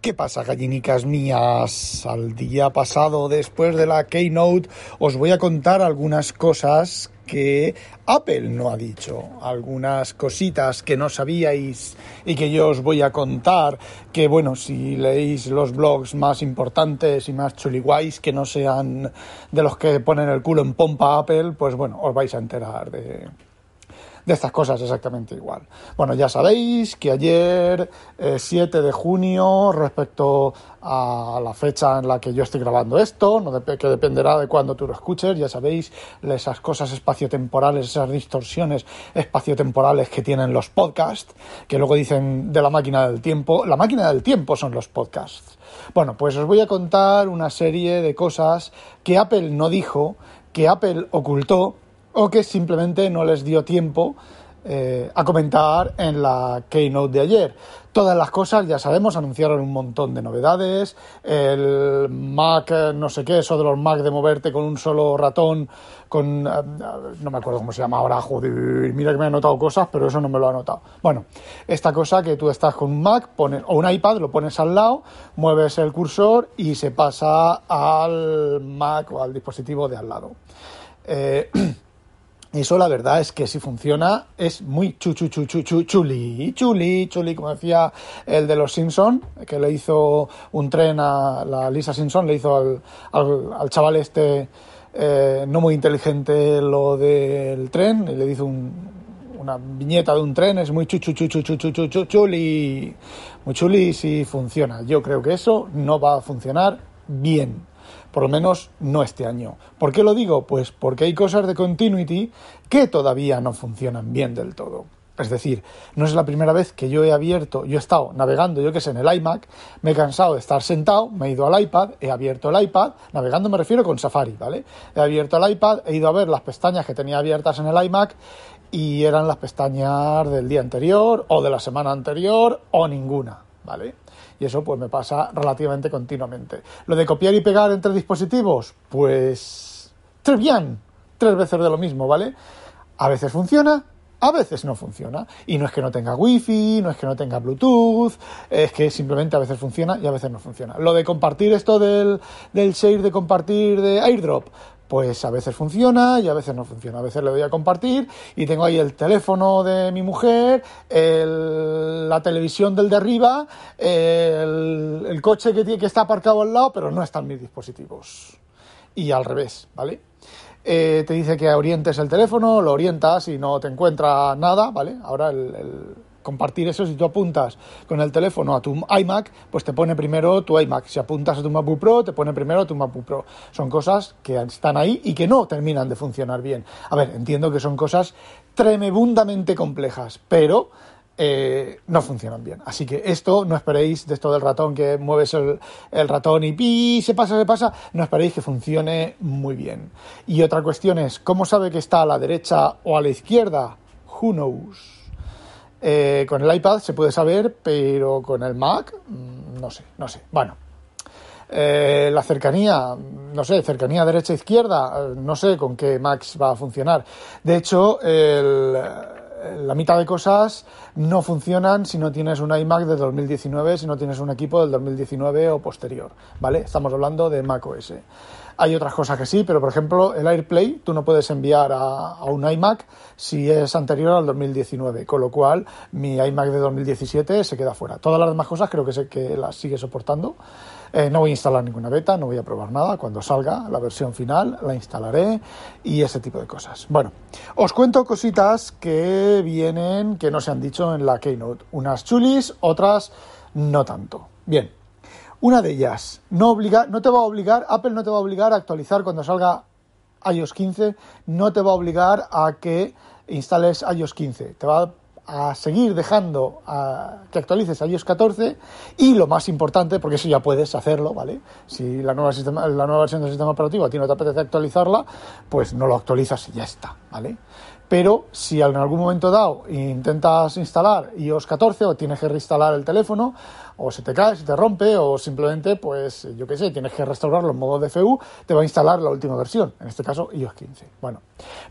¿Qué pasa, gallinicas mías? Al día pasado, después de la Keynote, os voy a contar algunas cosas que Apple no ha dicho, algunas cositas que no sabíais y que yo os voy a contar, que bueno, si leéis los blogs más importantes y más chuliguays que no sean de los que ponen el culo en pompa Apple, pues bueno, os vais a enterar de, de estas cosas exactamente igual. Bueno, ya sabéis que ayer, 7 eh, de junio, respecto a la fecha en la que yo estoy grabando esto, no que dependerá de cuando tú lo escuches, ya sabéis, esas cosas espaciotemporales, esas distorsiones espaciotemporales que tienen los podcasts, que luego dicen de la máquina del tiempo. La máquina del tiempo son los podcasts. Bueno, pues os voy a contar una serie de cosas que Apple no dijo, que Apple ocultó o que simplemente no les dio tiempo eh, a comentar en la keynote de ayer. Todas las cosas, ya sabemos, anunciaron un montón de novedades. El Mac, no sé qué, eso de los Mac de moverte con un solo ratón, con. Eh, no me acuerdo cómo se llama ahora, joder, mira que me he anotado cosas, pero eso no me lo ha anotado. Bueno, esta cosa que tú estás con un Mac pones, o un iPad, lo pones al lado, mueves el cursor y se pasa al Mac o al dispositivo de al lado. Eh, Eso la verdad es que si funciona es muy chu, chu, chu, chu, chuli, chuli, chuli, como decía el de los Simpson, que le hizo un tren a la Lisa Simpson, le hizo al, al, chaval este eh, no muy inteligente lo del tren, y le hizo una viñeta de un tren, es muy chu, chu, chu, chu, chu, chu, chu, chuli, muy chuli si funciona. Yo creo que eso no va a funcionar bien por lo menos no este año. ¿Por qué lo digo? Pues porque hay cosas de continuity que todavía no funcionan bien del todo. Es decir, no es la primera vez que yo he abierto, yo he estado navegando, yo que sé, en el iMac, me he cansado de estar sentado, me he ido al iPad, he abierto el iPad, navegando me refiero con Safari, ¿vale? He abierto el iPad, he ido a ver las pestañas que tenía abiertas en el iMac y eran las pestañas del día anterior o de la semana anterior o ninguna, ¿vale? Y eso pues me pasa relativamente continuamente. Lo de copiar y pegar entre dispositivos, pues tres bien, tres veces de lo mismo, ¿vale? A veces funciona, a veces no funciona. Y no es que no tenga wifi, no es que no tenga Bluetooth, es que simplemente a veces funciona y a veces no funciona. Lo de compartir esto del, del share de compartir de airdrop, pues a veces funciona y a veces no funciona. A veces le doy a compartir y tengo ahí el teléfono de mi mujer, la televisión del de arriba, el, coche que, que está aparcado al lado, pero no están mis dispositivos. Y al revés, ¿vale? Eh, te dice que orientes el teléfono, lo orientas y no te encuentra nada, ¿vale? Ahora el compartir eso, si tú apuntas con el teléfono a tu iMac, pues te pone primero tu iMac. Si apuntas a tu MacBook Pro, te pone primero tu MacBook Pro. Son cosas que están ahí y que no terminan de funcionar bien. A ver, entiendo que son cosas tremendamente complejas, pero eh, no funcionan bien. Así que esto, no esperéis de esto del ratón que mueves el, el ratón y pi, se pasa, se pasa, no esperéis que funcione muy bien. Y otra cuestión es, ¿cómo sabe que está a la derecha o a la izquierda? Who knows? Eh, con el iPad se puede saber, pero con el Mac, mm, no sé, no sé. Bueno, eh, la cercanía, no sé, cercanía derecha-izquierda, eh, no sé con qué Max va a funcionar. De hecho, la mitad de cosas no funcionan si no tienes un iMac de 2019, si no tienes un equipo del 2019 o posterior, ¿vale? Estamos hablando de Mac OS. Hay otras cosas que sí, pero por ejemplo el AirPlay tú no puedes enviar a, un iMac si es anterior al 2019, con lo cual mi iMac de 2017 se queda fuera. Todas las demás cosas creo que sé que las sigue soportando. Eh, no voy a instalar ninguna beta, no voy a probar nada. Cuando salga la versión final la instalaré y ese tipo de cosas. Bueno, os cuento cositas que vienen, que no se han dicho en la Keynote. Unas chulis, otras no tanto. Bien, una de ellas, no, obliga, no te va a obligar, Apple no te va a obligar a actualizar cuando salga iOS 15, no te va a obligar a que instales iOS 15. Te va a seguir dejando a que actualices iOS 14 y lo más importante, porque eso ya puedes hacerlo, ¿vale? Si la nueva, sistema, la nueva versión del sistema operativo a ti no te apetece actualizarla, pues no lo actualizas y ya está, ¿vale? pero si en algún momento dado intentas instalar iOS 14 o tienes que reinstalar el teléfono o se te cae, se te rompe, o simplemente, pues, yo qué sé, tienes que restaurarlo en modo DFU, te va a instalar la última versión, en este caso iOS 15. Bueno,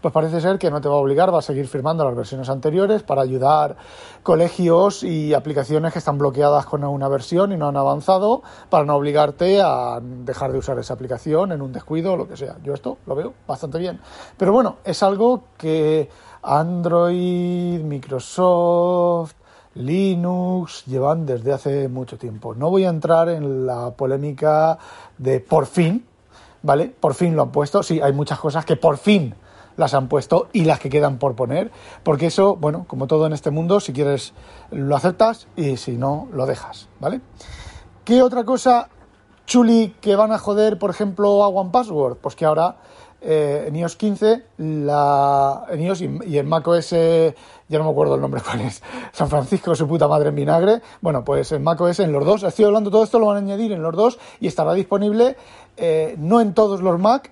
pues parece ser que no te va a obligar, va a seguir firmando las versiones anteriores para ayudar colegios y aplicaciones que están bloqueadas con una versión y no han avanzado, para no obligarte a dejar de usar esa aplicación en un descuido o lo que sea. Yo esto lo veo bastante bien. Pero bueno, es algo que Android, Microsoft, Linux llevan desde hace mucho tiempo. No voy a entrar en la polémica de por fin, ¿vale? Por fin lo han puesto. Sí, hay muchas cosas que por fin las han puesto y las que quedan por poner, porque eso, bueno, como todo en este mundo, si quieres lo aceptas y si no, lo dejas, ¿vale? ¿Qué otra cosa chuli que van a joder, por ejemplo, a One Password? Pues que ahora eh, en iOS 15, la, en iOS y, en macOS, ya no me acuerdo el nombre cuál es, San Francisco, su puta madre en vinagre. Bueno, pues en macOS, en los dos, estoy hablando todo esto, lo van a añadir en los dos y estará disponible eh, no en todos los Mac,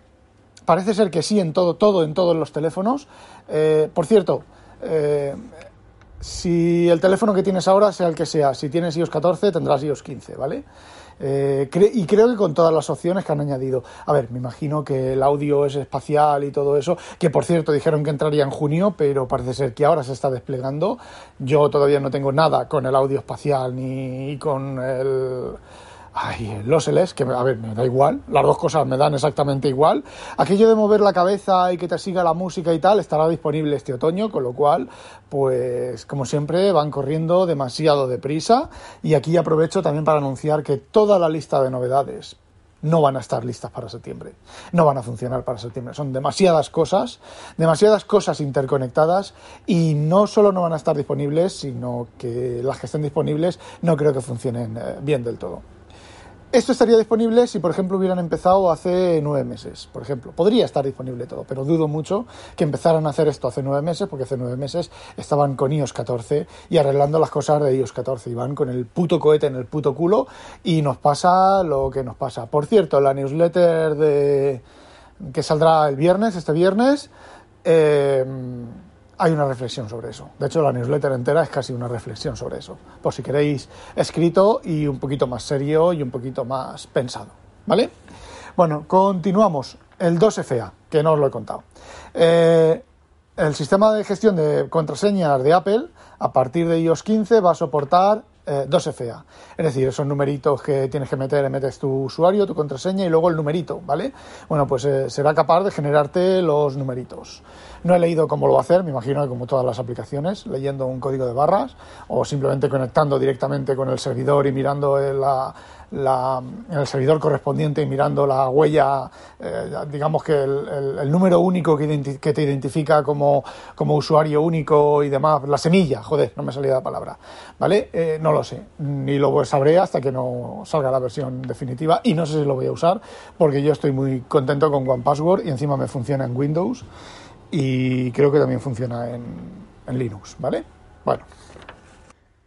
parece ser que sí en todo, todo en todos los teléfonos. Eh, por cierto, si el teléfono que tienes ahora, sea el que sea, si tienes iOS 14, tendrás iOS 15, ¿vale? Eh, y creo que con todas las opciones que han añadido. A ver, me imagino que el audio es espacial y todo eso, que por cierto dijeron que entraría en junio, pero parece ser que ahora se está desplegando. Yo todavía no tengo nada con el audio espacial ni con el Ay, los LS, que a ver, me da igual, las dos cosas me dan exactamente igual. Aquello de mover la cabeza y que te siga la música y tal estará disponible este otoño, con lo cual, pues como siempre, van corriendo demasiado deprisa. Y aquí aprovecho también para anunciar que toda la lista de novedades no van a estar listas para septiembre, no van a funcionar para septiembre. Son demasiadas cosas, demasiadas cosas interconectadas y no solo no van a estar disponibles, sino que las que estén disponibles no creo que funcionen eh, bien del todo. Esto estaría disponible si, por ejemplo, hubieran empezado hace nueve meses, por ejemplo. Podría estar disponible todo, pero dudo mucho que empezaran a hacer esto hace nueve meses, porque hace nueve meses estaban con iOS 14 y arreglando las cosas de iOS 14. Iban con el puto cohete en el puto culo y nos pasa lo que nos pasa. Por cierto, la newsletter de que saldrá el viernes, este viernes, eh, hay una reflexión sobre eso. De hecho, la newsletter entera es casi una reflexión sobre eso. Por si queréis escrito y un poquito más serio y un poquito más pensado. ¿Vale? Bueno, continuamos. El 2FA, que no os lo he contado. Eh, el sistema de gestión de contraseñas de Apple, a partir de iOS 15, va a soportar 2FA. Eh, es decir, esos numeritos que tienes que meter, metes tu usuario, tu contraseña y luego el numerito, ¿vale? Bueno, pues eh, será capaz de generarte los numeritos. No he leído cómo lo va a hacer, me imagino que como todas las aplicaciones, leyendo un código de barras o simplemente conectando directamente con el servidor y mirando la, el servidor correspondiente y mirando la huella, eh, digamos que el, número único que, que te identifica como, como, usuario único y demás, la semilla, joder, no me salía la palabra, ¿vale? Eh, no lo sé, ni lo sabré hasta que no salga la versión definitiva y no sé si lo voy a usar porque yo estoy muy contento con OnePassword y encima me funciona en Windows y creo que también funciona en, en Linux, ¿vale? Bueno.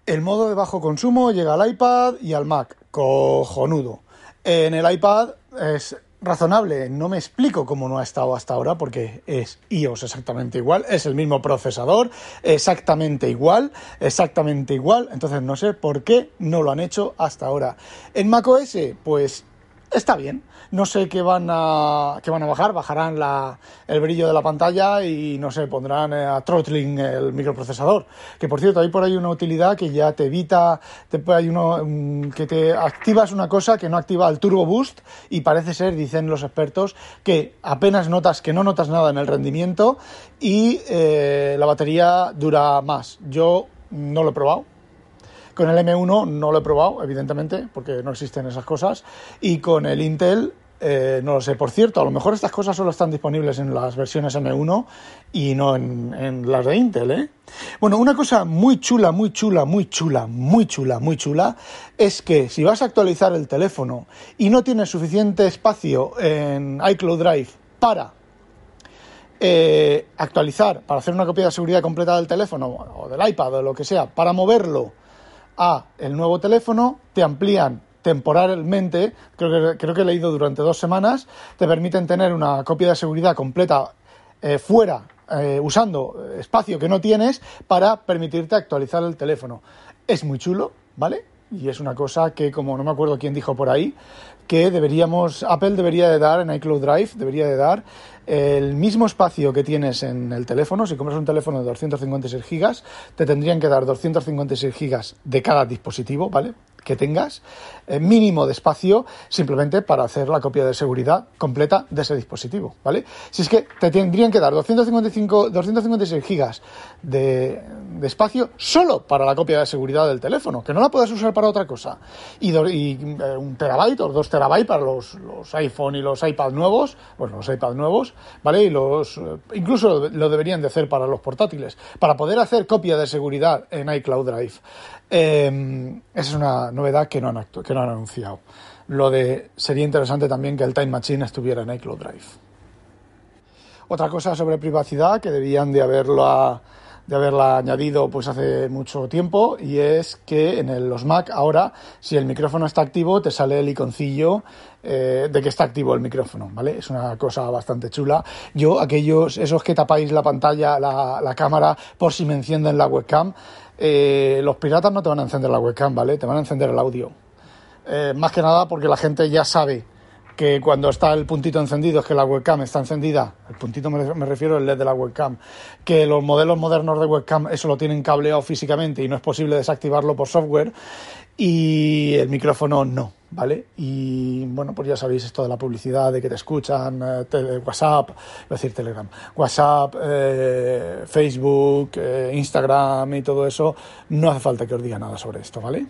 El modo de bajo consumo llega al iPad y al Mac. Cojonudo. En el iPad es razonable. No me explico cómo no ha estado hasta ahora porque es iOS exactamente igual, es el mismo procesador, exactamente igual, exactamente igual. Entonces no sé por qué no lo han hecho hasta ahora. En macOS, pues está bien. No sé qué van a, qué van a bajar, bajarán la, el brillo de la pantalla y no sé, pondrán eh, a throttling el microprocesador. Que por cierto, hay por ahí una utilidad que ya te evita, te, uno mm, que te activas una cosa que no activa el turbo boost y parece ser, dicen los expertos, que apenas notas, que no notas nada en el rendimiento y eh, la batería dura más. Yo no lo he probado, con el M1 no lo he probado, evidentemente, porque no existen esas cosas. Y con el Intel, eh, no lo sé. Por cierto, a lo mejor estas cosas solo están disponibles en las versiones M1 y no en, las de Intel, ¿eh? Bueno, una cosa muy chula, muy chula, muy chula, muy chula, muy chula, es que si vas a actualizar el teléfono y no tienes suficiente espacio en iCloud Drive para eh, actualizar, para hacer una copia de seguridad completa del teléfono o del iPad o lo que sea, para moverlo a el nuevo teléfono, te amplían temporalmente, creo que, creo que he leído durante dos semanas, te permiten tener una copia de seguridad completa eh, fuera, eh, usando espacio que no tienes para permitirte actualizar el teléfono. Es muy chulo, ¿vale? Y es una cosa que, como no me acuerdo quién dijo por ahí, que deberíamos, Apple debería de dar en iCloud Drive, debería de dar el mismo espacio que tienes en el teléfono. Si compras un teléfono de 256 gigas, te tendrían que dar 256 gigas de cada dispositivo, ¿vale? Que tengas, eh, mínimo de espacio, simplemente para hacer la copia de seguridad completa de ese dispositivo, ¿vale? Si es que te tendrían que dar 255, 256 gigas de, espacio solo para la copia de seguridad del teléfono, que no la puedes usar para otra cosa, y, eh, un terabyte o dos terabytes para los, los, iPhone y los iPad nuevos, bueno, los iPad nuevos, ¿vale? Y los, eh, incluso lo deberían de hacer para los portátiles, para poder hacer copia de seguridad en iCloud Drive. Esa es una novedad que no, han anunciado. Lo de sería interesante también que el Time Machine estuviera en iCloud Drive. Otra cosa sobre privacidad que debían de haberlo de haberla añadido pues hace mucho tiempo y es que en los Mac ahora si el micrófono está activo te sale el iconcillo eh, de que está activo el micrófono, ¿vale? Es una cosa bastante chula. Yo, aquellos, esos que tapáis la pantalla, la, la cámara por si me encienden la webcam, eh, los piratas no te van a encender la webcam, ¿vale? Te van a encender el audio. Eh, más que nada porque la gente ya sabe que cuando está el puntito encendido es que la webcam está encendida, el puntito me, refiero al LED de la webcam, que los modelos modernos de webcam eso lo tienen cableado físicamente y no es posible desactivarlo por software y el micrófono no, ¿vale? Y bueno, pues ya sabéis esto de la publicidad, de que te escuchan, eh, WhatsApp, voy a decir Telegram, WhatsApp, eh, Facebook, eh, Instagram y todo eso, no hace falta que os diga nada sobre esto, ¿vale?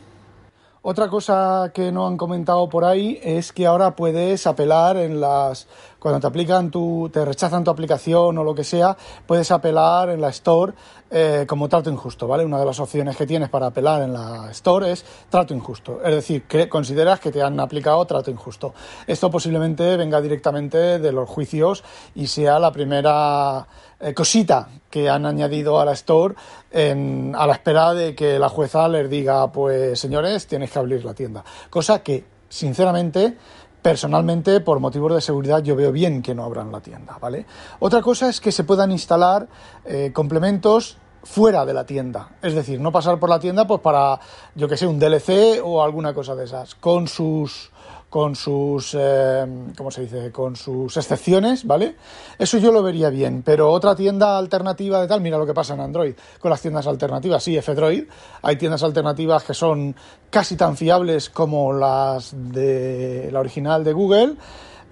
Otra cosa que no han comentado por ahí es que ahora puedes apelar en las cuando te aplican tu te rechazan tu aplicación o lo que sea, puedes apelar en la Store eh, como trato injusto, ¿vale? Una de las opciones que tienes para apelar en la Store es trato injusto, es decir, que consideras que te han aplicado trato injusto. Esto posiblemente venga directamente de los juicios y sea la primera eh, cosita que han añadido a la Store a la espera de que la jueza les diga, pues señores, tienes que abrir la tienda. Cosa que, sinceramente, personalmente, por motivos de seguridad, yo veo bien que no abran la tienda, ¿vale? Otra cosa es que se puedan instalar eh, complementos fuera de la tienda. Es decir, no pasar por la tienda pues para, yo que sé, un DLC o alguna cosa de esas, con sus con sus, eh, ¿cómo se dice? Con sus excepciones, ¿vale? Eso yo lo vería bien, pero otra tienda alternativa de tal, mira lo que pasa en Android con las tiendas alternativas, sí, F-Droid, hay tiendas alternativas que son casi tan fiables como las de la original de Google,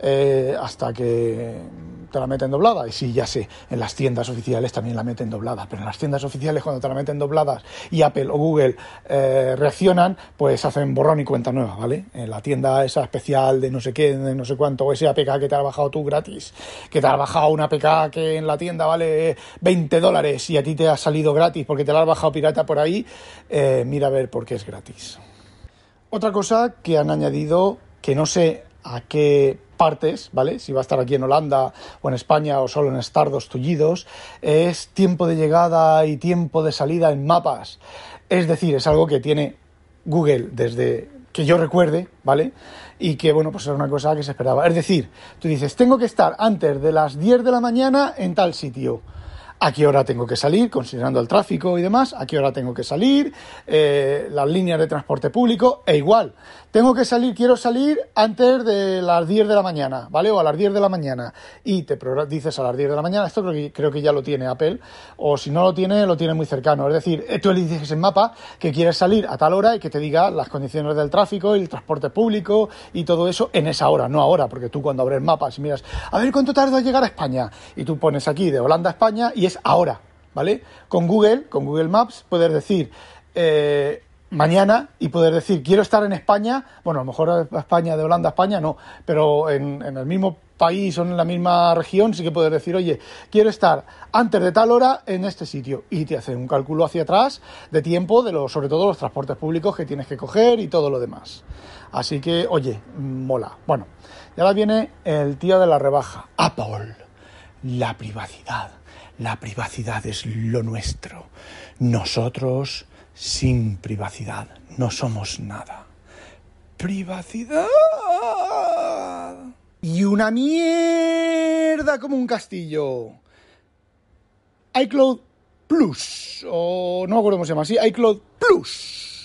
eh, hasta que te la meten doblada. Y sí, ya sé, en las tiendas oficiales también la meten doblada, pero en las tiendas oficiales cuando te la meten dobladas y Apple o Google eh, reaccionan, pues hacen borrón y cuenta nueva, ¿vale? En la tienda esa especial de no sé qué, de no sé cuánto, o ese APK que te ha bajado tú gratis, que te ha bajado una APK que en la tienda vale 20 dólares y a ti te ha salido gratis porque te la has bajado pirata por ahí, eh, mira a ver por qué es gratis. Otra cosa que han añadido, que no sé a qué partes, ¿vale? Si va a estar aquí en Holanda o en España o solo en Estardos tullidos, es tiempo de llegada y tiempo de salida en mapas. Es decir, es algo que tiene Google desde que yo recuerde, ¿vale? Y que, bueno, pues era una cosa que se esperaba. Es decir, tú dices, tengo que estar antes de las 10 de la mañana en tal sitio a qué hora tengo que salir, considerando el tráfico y demás, a qué hora tengo que salir, eh, las líneas de transporte público, e igual, tengo que salir, quiero salir antes de las 10 de la mañana, ¿vale? O a las 10 de la mañana, y te dices a las 10 de la mañana, esto creo que, creo que ya lo tiene Apple, o si no lo tiene, lo tiene muy cercano, es decir, eh, tú le dices en mapa que quieres salir a tal hora y que te diga las condiciones del tráfico el transporte público y todo eso en esa hora, no ahora, porque tú cuando abres mapas y miras, a ver cuánto tarda llegar a España, y tú pones aquí de Holanda a España y es ahora, ¿vale? Con Google, con Google Maps, puedes decir eh, mañana y poder decir quiero estar en España, bueno, a lo mejor España, de Holanda a España no, pero en, el mismo país o en la misma región sí que puedes decir, oye, quiero estar antes de tal hora en este sitio y te hace un cálculo hacia atrás de tiempo de los, sobre todo los transportes públicos que tienes que coger y todo lo demás. Así que, oye, mola. Bueno, y ahora viene el tío de la rebaja, Apple, la privacidad. La privacidad es lo nuestro. Nosotros sin privacidad no somos nada. Privacidad. Y una mierda como un castillo. iCloud Plus. O no me acuerdo cómo se llama así. iCloud Plus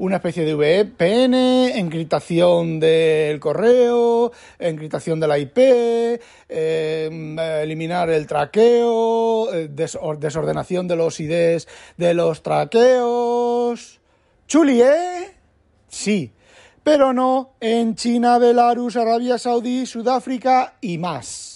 una especie de VPN, encriptación del correo, encriptación de la IP, em, eliminar el traqueo, eh, desordenación de los IDs de los traqueos. Chuli, ¿eh? Sí, pero no en China, Belarus, Arabia Saudí, Sudáfrica y más.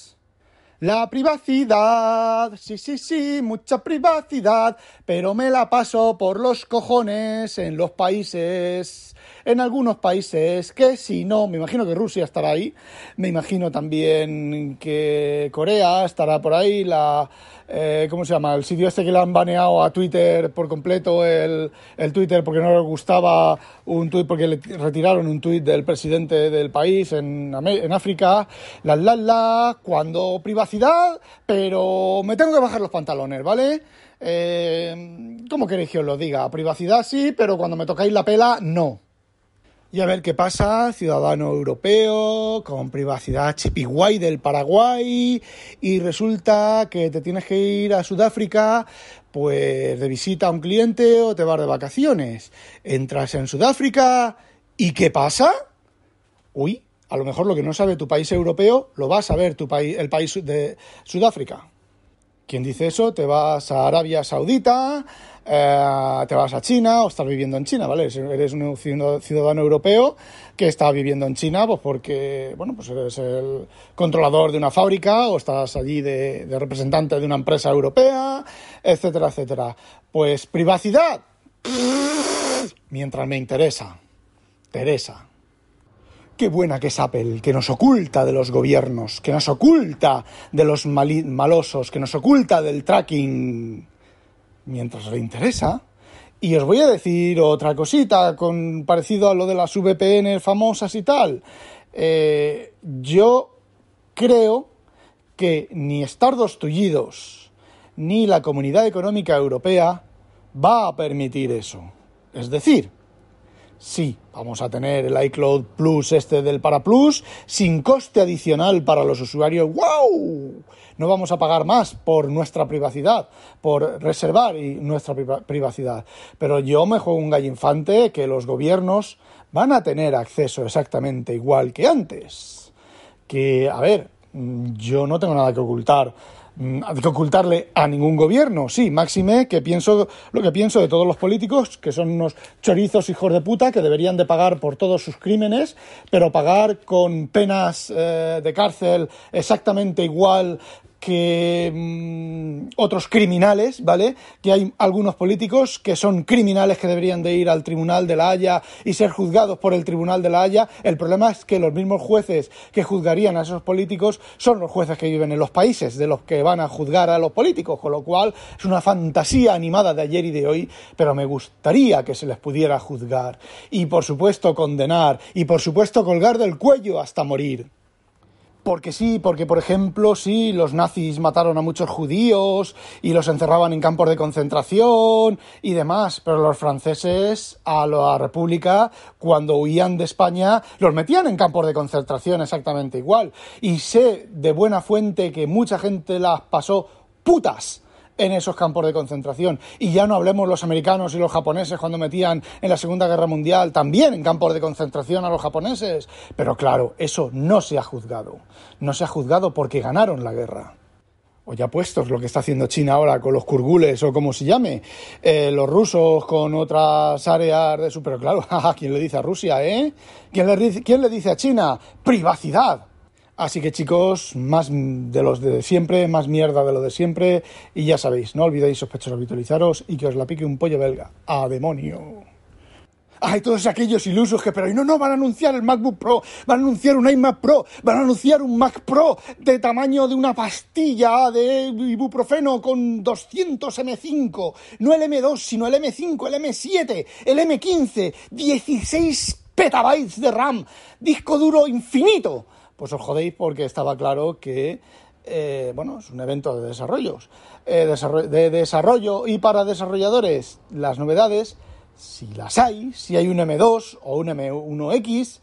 La privacidad, sí, sí, sí, mucha privacidad, pero me la paso por los cojones en los países, en algunos países que si no, me imagino que Rusia estará ahí, me imagino también que Corea estará por ahí, la, eh, ¿cómo se llama? El sitio este que le han baneado a Twitter por completo, el, el Twitter porque no le gustaba un tuit, porque le retiraron un tuit del presidente del país en, en África, la, la, la, cuando privacidad, pero me tengo que bajar los pantalones, ¿vale? Eh, ¿Cómo queréis que os lo diga? Privacidad sí, pero cuando me tocáis la pela, no. Y a ver qué pasa, ciudadano europeo, con privacidad chipiguay del Paraguay, y resulta que te tienes que ir a Sudáfrica, pues de visita a un cliente o te vas de vacaciones. Entras en Sudáfrica, ¿y qué pasa? Uy, a lo mejor lo que no sabe tu país europeo, lo va a saber tu país, el país de Sudáfrica. ¿Quién dice eso? Te vas a Arabia Saudita, eh, te vas a China o estás viviendo en China, ¿vale? Eres un ciudadano europeo que está viviendo en China, pues porque, bueno, pues eres el controlador de una fábrica o estás allí de, de representante de una empresa europea, etcétera, etcétera. Pues privacidad, mientras me interesa. Teresa. Qué buena que es Apple, que nos oculta de los gobiernos, que nos oculta de los malosos, que nos oculta del tracking mientras le interesa. Y os voy a decir otra cosita con parecido a lo de las VPN famosas y tal. Eh, yo creo que ni Estados Tullidos ni la Comunidad Económica Europea va a permitir eso. Es decir, sí, vamos a tener el iCloud Plus este del Para Plus sin coste adicional para los usuarios. ¡Wow! No vamos a pagar más por nuestra privacidad, por reservar nuestra privacidad. Pero yo me juego un gallinfante que los gobiernos van a tener acceso exactamente igual que antes. Que, a ver, yo no tengo nada que ocultar Mm, que ocultarle a ningún gobierno. Sí, máxime que pienso lo que pienso de todos los políticos, que son unos chorizos hijos de puta que deberían de pagar por todos sus crímenes, pero pagar con penas eh, de cárcel exactamente igual que mm, otros criminales, ¿vale? Que hay algunos políticos que son criminales que deberían de ir al Tribunal de la Haya y ser juzgados por el Tribunal de la Haya. El problema es que los mismos jueces que juzgarían a esos políticos son los jueces que viven en los países de los que van a juzgar a los políticos, con lo cual es una fantasía animada de ayer y de hoy, pero me gustaría que se les pudiera juzgar y por supuesto condenar y por supuesto colgar del cuello hasta morir. Porque sí, porque por ejemplo, sí, los nazis mataron a muchos judíos y los encerraban en campos de concentración y demás, pero los franceses a la República, cuando huían de España, los metían en campos de concentración exactamente igual. Y sé de buena fuente que mucha gente las pasó putas en esos campos de concentración. Y ya no hablemos los americanos y los japoneses cuando metían en la Segunda Guerra Mundial también en campos de concentración a los japoneses. Pero claro, eso no se ha juzgado. No se ha juzgado porque ganaron la guerra. O ya puestos, lo que está haciendo China ahora con los kurgules o como se llame, eh, los rusos con otras áreas de su... Pero claro, ¿quién le dice a Rusia, eh? ¿Quién le, dice, ¿Quién le dice a China? Privacidad. Así que chicos, más de los de siempre, más mierda de lo de siempre. Y ya sabéis, no olvidéis sospechosos habitualizaros y que os la pique un pollo belga. ¡A demonio! Hay todos aquellos ilusos que, pero no, no, van a anunciar el MacBook Pro, van a anunciar un iMac Pro, van a anunciar un Mac Pro de tamaño de una pastilla de ibuprofeno con 200 M5, no el M2, sino el M5, el M7, el M15, 16 petabytes de RAM, disco duro infinito pues os jodéis porque estaba claro que, eh, bueno, es un evento de desarrollos. Eh, de desarrollo y para desarrolladores, las novedades, si las hay, si hay un M2 o un M1X,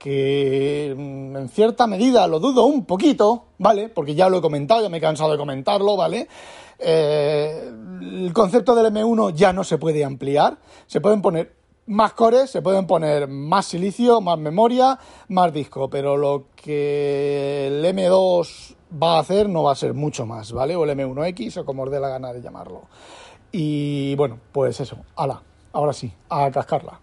que mm, en cierta medida lo dudo un poquito, ¿vale? Porque ya lo he comentado, ya me he cansado de comentarlo, ¿vale? Eh, el concepto del M1 ya no se puede ampliar, se pueden poner más cores, se pueden poner más silicio, más memoria, más disco, pero lo que el M2 va a hacer no va a ser mucho más, ¿vale? O el M1X o como os dé la gana de llamarlo. Y bueno, pues eso, ala, ahora sí, a cascarla.